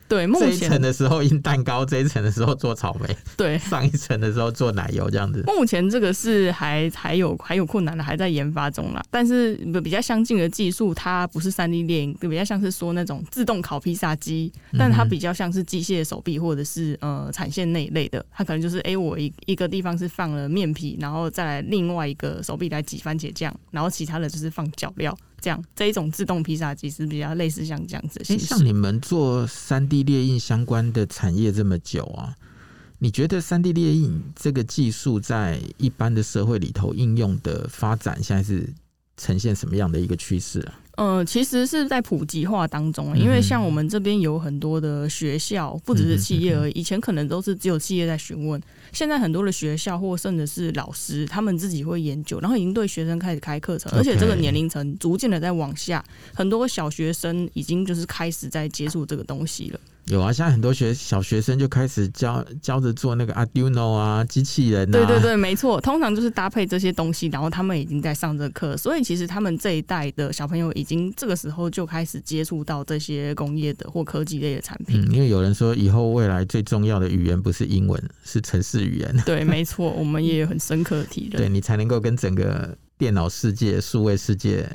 Speaker 2: 对，目前这
Speaker 1: 一层的时候印蛋糕，这一层的时候做草莓，
Speaker 2: 对，
Speaker 1: 上一层的时候做奶油这样子。
Speaker 2: 目前这个是还还有还有困难的，还在研发中啦。但是比较相近的技术，它不是三 D 列印，比较像是说那种自动烤披萨机，但它比较像是机械手臂或者是呃产线那一类的。它可能就是哎，我一一个地方是放了面皮，然后再来另外一个手臂来挤番茄酱，然后其他的就是放脚料。这样这一种自动披萨机是比较类似像这样子
Speaker 1: 像你们做三 D 列印相关的产业这么久啊，你觉得三 D 列印这个技术在一般的社会里头应用的发展，现在是呈现什么样的一个趋势啊？
Speaker 2: 呃，其实是在普及化当中，因为像我们这边有很多的学校，不只是企业而已。以前可能都是只有企业在询问，现在很多的学校或甚至是老师，他们自己会研究，然后已经对学生开始开课程，而且这个年龄层逐渐的在往下，很多小学生已经就是开始在接触这个东西了。
Speaker 1: 有啊，现在很多学小学生就开始教教着做那个 Arduino 啊，机器人啊。
Speaker 2: 对对对，没错，通常就是搭配这些东西，然后他们已经在上这课，所以其实他们这一代的小朋友已经这个时候就开始接触到这些工业的或科技类的产品。
Speaker 1: 嗯，因为有人说以后未来最重要的语言不是英文，是程式语言。
Speaker 2: 对，没错，我们也有很深刻的体认。
Speaker 1: 对，你才能够跟整个电脑世界、数位世界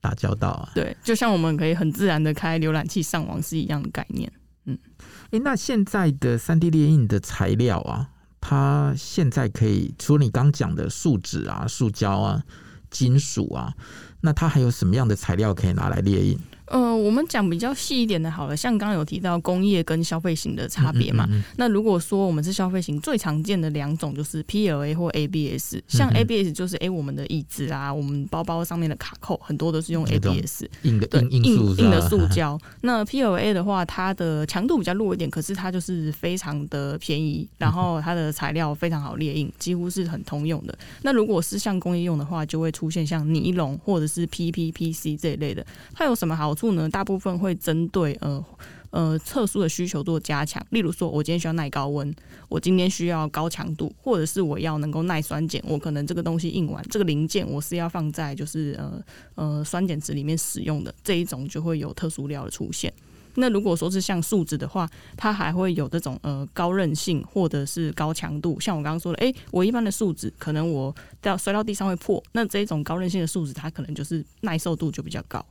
Speaker 1: 打交道啊。
Speaker 2: 对，就像我们可以很自然的开浏览器上网是一样的概念。嗯，
Speaker 1: 哎、欸，那现在的三 D 列印的材料啊，它现在可以除了你刚讲的树脂啊、塑胶啊、金属啊，那它还有什么样的材料可以拿来列印？
Speaker 2: 呃，我们讲比较细一点的，好了，像刚刚有提到工业跟消费型的差别嘛。嗯嗯嗯嗯，那如果说我们是消费型，最常见的两种就是 PLA 或 ABS。像 ABS 就是哎、欸，我们的椅子啊，我们包包上面的卡扣，很多都是用 ABS
Speaker 1: 硬的，
Speaker 2: 对，硬
Speaker 1: 硬
Speaker 2: 硬的塑胶。那 PLA 的话，它的强度比较弱一点，可是它就是非常的便宜，然后它的材料非常好列印，几乎是很通用的。那如果是像工业用的话，就会出现像尼龙或者是 PP、PC 这一类的。它有什么好处？呢，大部分会针对呃呃特殊的需求做加强，例如说，我今天需要耐高温，我今天需要高强度，或者是我要能够耐酸碱，我可能这个东西印完这个零件，我是要放在就是呃呃酸碱池里面使用的这一种，就会有特殊料的出现。那如果说是像树脂的话，它还会有这种呃高韧性或者是高强度，像我刚刚说的，哎、欸，我一般的树脂可能我掉摔到地上会破，那这一种高韧性的树脂，它可能就是耐受度就比较高。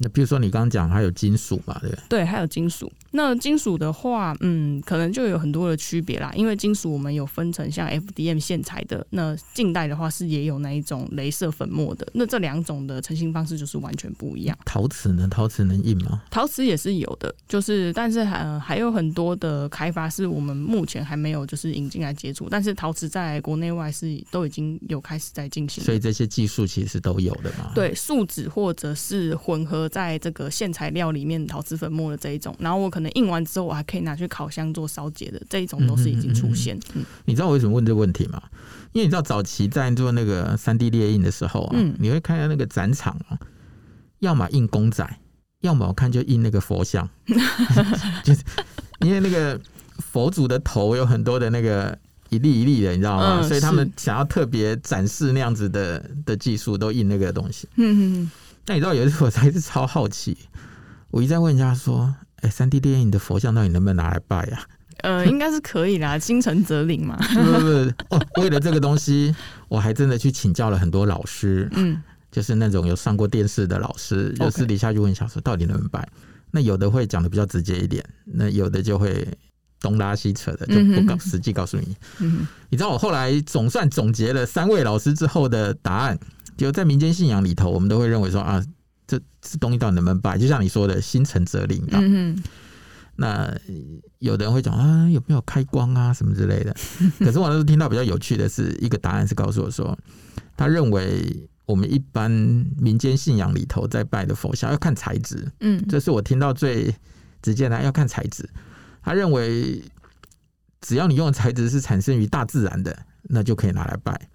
Speaker 1: 那比如说你刚刚讲还有金属嘛，对不对？
Speaker 2: 对，还有金属。那金属的话，嗯，可能就有很多的区别啦。因为金属我们有分成像 FDM 线材的，那近代的话是也有那一种镭射粉末的。那这两种的成型方式就是完全不一样。
Speaker 1: 陶瓷呢？陶瓷能印吗？
Speaker 2: 陶瓷也是有的，就是但是还还有很多的开发是我们目前还没有就是引进来接触。但是陶瓷在国内外是都已经有开始在进行。
Speaker 1: 所以这些技术其实都有的嘛。
Speaker 2: 对，树脂或者是混合。在这个线材料里面，陶瓷粉末的这一种，然后我可能印完之后，我还可以拿去烤箱做烧结的这一种，都是已经出现。嗯，嗯，嗯，
Speaker 1: 你知道我为什么问这个问题吗？因为你知道早期在做那个三 D 列印的时候啊，嗯，你会看到那个展场啊，要么印公仔，要么我看就印那个佛像，(laughs) 就是因为那个佛祖的头有很多的那个一粒一粒的，你知道吗？嗯，所以他们想要特别展示那样子的的技术，都印那个东西。嗯嗯。那你知道有一次我才是超好奇，(laughs) 我一再问人家说：“哎、欸，三 D 列印的佛像到底能不能拿来拜呀、
Speaker 2: 啊？”呃，(laughs) 应该是可以啦，心诚则灵嘛。
Speaker 1: 不不不哦，为了这个东西，(laughs) 我还真的去请教了很多老师，嗯，就是那种有上过电视的老师，就私底下就问小说到底能不能拜。那有的会讲的比较直接一点，那有的就会东拉西扯的，就不告实际告诉你。嗯，你知道我后来总算总结了三位老师之后的答案。就在民间信仰里头，我们都会认为说啊，这这东西到底能不能拜？就像你说的，心诚则灵啊。嗯。那有的人会讲啊，有没有开光啊什么之类的？(laughs) 可是我那时候听到比较有趣的是，一个答案是告诉我说，他认为我们一般民间信仰里头在拜的佛像要看材质。嗯，这是我听到最直接的，要看材质。他认为只要你用的材质是产生于大自然的，那就可以拿来拜。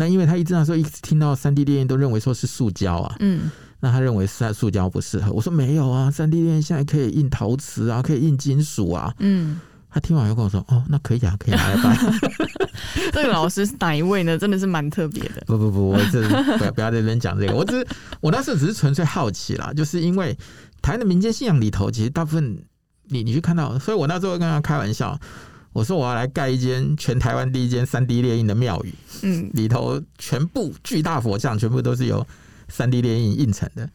Speaker 1: 那因为他一直那时候一直听到三 D 列印都认为说是塑胶啊，嗯，那他认为是塑胶不适合。我说没有啊，三 D 列印现在可以印陶瓷啊，可以印金属啊，嗯，他听完又跟我说，哦，那可以啊，可以拿来拜。(laughs)
Speaker 2: 这个老师是哪一位呢？真的是蛮特别的。
Speaker 1: 不不不，我这不要不要在这边讲这个，我只是我那时候只是纯粹好奇啦，就是因为台湾的民间信仰里头，其实大部分你你去看到，所以我那时候跟他开玩笑。我说我要来盖一间全台湾第一间三 D 列印的庙宇，嗯，里头全部巨大佛像全部都是由三 D 列印印成的。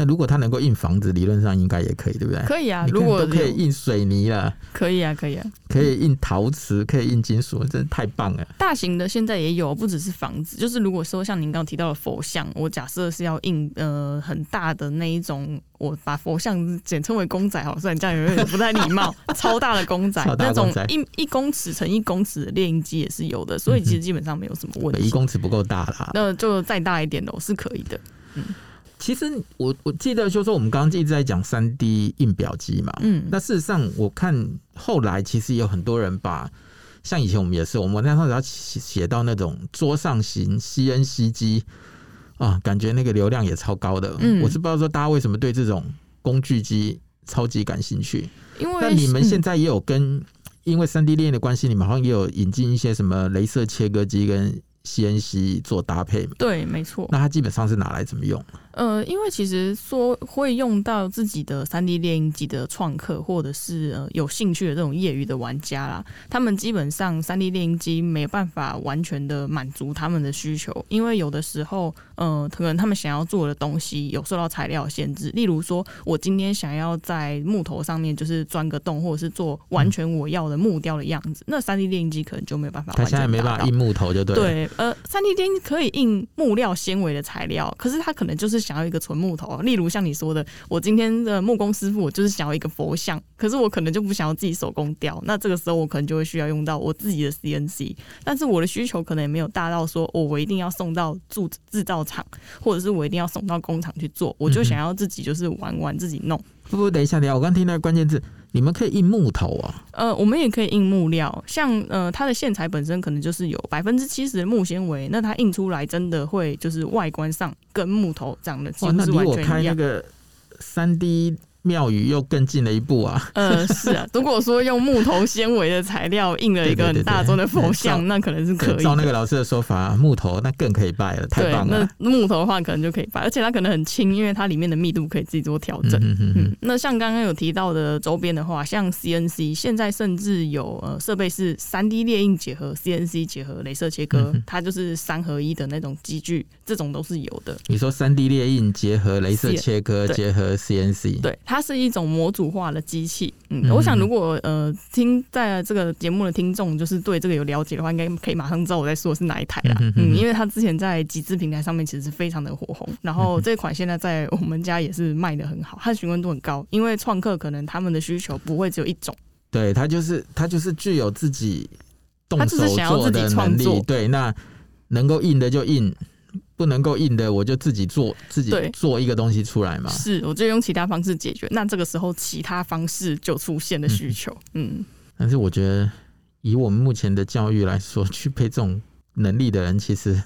Speaker 1: 那如果它能够印房子，理论上应该也可以，对不对？
Speaker 2: 可以啊，如果
Speaker 1: 都可以印水泥了，
Speaker 2: 可以啊，可以啊，
Speaker 1: 可以印陶瓷，可以印金属，真的太棒了。
Speaker 2: 大型的现在也有，不只是房子，就是如果说像您刚刚提到的佛像，我假设是要印呃很大的那一种，我把佛像简称为公仔，好，虽然这样有点不太礼貌，(laughs) 超大的公仔，那种一一公尺乘一公尺的列印机也是有的，所以其实基本上没有什么问题。
Speaker 1: 一公尺不够大啦，
Speaker 2: 那就再大一点的，是可以的，嗯。
Speaker 1: 其实我我记得就是说，我们刚刚一直在讲三 D 印表机嘛，嗯，那事实上我看后来其实也有很多人把，像以前我们也是，我们那时候要写到那种桌上型 CNC 机啊，感觉那个流量也超高的。嗯，我是不知道说大家为什么对这种工具机超级感兴趣，因为那你们现在也有跟因为三 D 列印的关系，你们好像也有引进一些什么镭射切割机跟 CNC 做搭配嘛？
Speaker 2: 对，没错。
Speaker 1: 那它基本上是拿来怎么用？
Speaker 2: 呃，因为其实说会用到自己的三 D 列印机的创客，或者是呃有兴趣的这种业余的玩家啦，他们基本上三 D 列印机没办法完全的满足他们的需求，因为有的时候，呃，可能他们想要做的东西有受到材料限制。例如说，我今天想要在木头上面就是钻个洞，或者是做完全我要的木雕的样子，嗯、那三 D 列印机可能就没有办法。
Speaker 1: 他现在没办法印木头，就对。
Speaker 2: 对，呃，三 D 列印可以印木料纤维的材料，可是它可能就是。想要一个纯木头，例如像你说的，我今天的木工师傅，我就是想要一个佛像，可是我可能就不想要自己手工雕，那这个时候我可能就会需要用到我自己的 CNC，但是我的需求可能也没有大到说，我我一定要送到铸制造厂，或者是我一定要送到工厂去做，我就想要自己就是玩玩自己弄。
Speaker 1: 不不，等一下，等一下，我刚听到关键字。你们可以印木头啊？
Speaker 2: 呃，我们也可以印木料，像呃，它的线材本身可能就是有百分之七十的木纤维，那它印出来真的会就是外观上跟木头长得几乎是完全一样。
Speaker 1: 那离我开那个三 D。庙宇又更进了一步啊！
Speaker 2: 呃，是啊，如果说用木头纤维的材料印了一个很大众的佛像，那可能是可以。
Speaker 1: 照那个老师的说法，木头那更可以拜了，太棒了。
Speaker 2: 那木头的话，可能就可以拜，而且它可能很轻，因为它里面的密度可以自己做调整。嗯，嗯，那像刚刚有提到的周边的话，像 CNC，现在甚至有呃设备是三 D 列印结合 CNC 结合镭射切割，嗯，它就是三合一的那种机具，这种都是有的。
Speaker 1: 你说三 D 列印结合镭射切割结合 CNC，
Speaker 2: 对。它是一种模组化的机器，嗯，我想如果呃听在这个节目的听众就是对这个有了解的话，应该可以马上知道我在说的是哪一台啦，嗯，因为它之前在集资平台上面其实是非常的火红，然后这款现在在我们家也是卖的很好，它的询问度很高，因为创客可能他们的需求不会只有一种，
Speaker 1: 对，它就是它就是具有自己动手做的能力，对，那能够印的就印。不能够硬的，我就自己做，自己做一个东西出来嘛。
Speaker 2: 是，我就用其他方式解决。那这个时候，其他方式就出现了需求。嗯，嗯，
Speaker 1: 但是我觉得，以我们目前的教育来说，具备这种能力的人，其实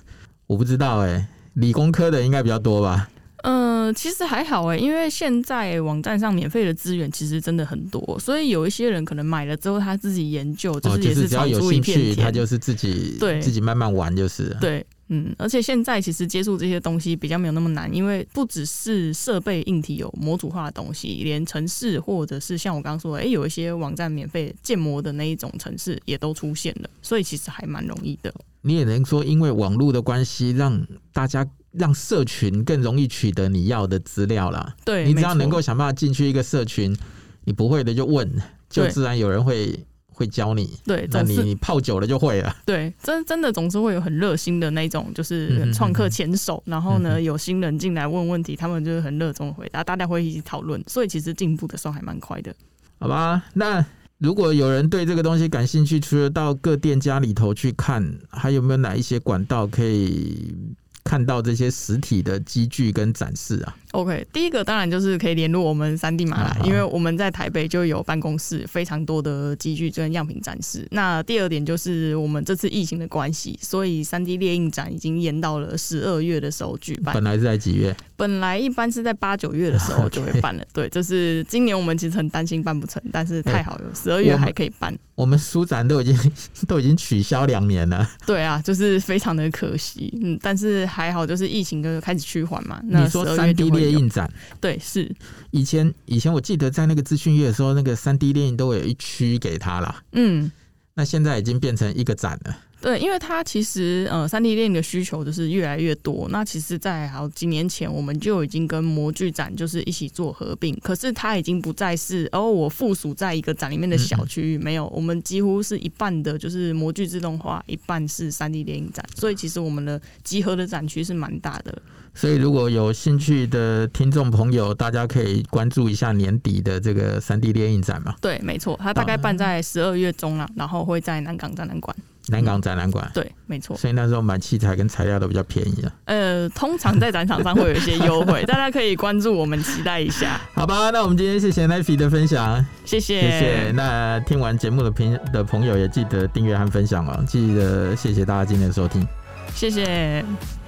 Speaker 1: 我不知道哎、欸，理工科的应该比较多吧？
Speaker 2: 嗯、呃，其实还好哎、欸，因为现在网站上免费的资源其实真的很多，所以有一些人可能买了之后，他自己研究，就是也是闯出一片天，
Speaker 1: 哦就是、他就是自己对自己慢慢玩，就是
Speaker 2: 对。嗯，而且现在其实接触这些东西比较没有那么难，因为不只是设备硬体有模组化的东西，连城市或者是像我刚刚说的，哎、欸，有一些网站免费建模的那一种城市也都出现了，所以其实还蛮容易的。
Speaker 1: 你也能说，因为网络的关系，让大家让社群更容易取得你要的资料啦。
Speaker 2: 对，
Speaker 1: 你只要能够想办法进去一个社群，你不会的就问，就自然有人会。会教你，
Speaker 2: 对，
Speaker 1: 那你你泡久了就会了。(laughs)
Speaker 2: 对，真真的总是会有很热心的那种，就是创客前手，然后呢，有新人进来问问题，他们就是很热衷回答，大家会一起讨论，所以其实进步的时候还蛮快的。
Speaker 1: 好吧，那如果有人对这个东西感兴趣，除了到各店家里头去看，还有没有哪一些管道可以看到这些实体的机具跟展示啊
Speaker 2: ？OK，第一个当然就是可以联络我们三 D 马来，因为我们在台北就有办公室，非常多的机具跟样品展示。那第二点就是我们这次疫情的关系，所以三 D 猎印展已经延到了十二月的时候举办。
Speaker 1: 本来是在几月？
Speaker 2: 本来一般是在八九月的时候 (laughs) 就会办了。对，就是今年我们其实很担心办不成，但是太好了，十二月还可以办。
Speaker 1: 我们书展都已经 (laughs) 都已经取消两年了。
Speaker 2: 对啊，就是非常的可惜。嗯，但是还好，就是疫情就开始趋缓嘛。那十二月就会。
Speaker 1: 列印展
Speaker 2: 对，是
Speaker 1: 以前以前我记得在那个资讯月的时候，那个三 D 列印都有一区给他啦。嗯，那现在已经变成一个展了。
Speaker 2: 对，因为它其实呃，三 D 电影的需求就是越来越多。那其实，在好几年前，我们就已经跟模具展就是一起做合并。可是它已经不再是哦，我附属在一个展里面的小区域，没有，我们几乎是一半的，就是模具自动化，一半是三 D 电影展。所以其实我们的集合的展区是蛮大的。
Speaker 1: 所以如果有兴趣的听众朋友，大家可以关注一下年底的这个三 D 电影展嘛。
Speaker 2: 对，没错，它大概办在十二月中了，然后会在南港展览馆。
Speaker 1: 南港展览馆、嗯，
Speaker 2: 对，没错。
Speaker 1: 所以那时候买器材跟材料都比较便宜啊。
Speaker 2: 呃，通常在展场上会有一些优惠，(laughs) 大家可以关注我们，期待一下。
Speaker 1: 好吧，那我们今天谢谢 Neffy 的分享，
Speaker 2: 谢谢，
Speaker 1: 谢谢。那听完节目的朋的朋友也记得订阅和分享哦，记得谢谢大家今天的收听，
Speaker 2: 谢谢。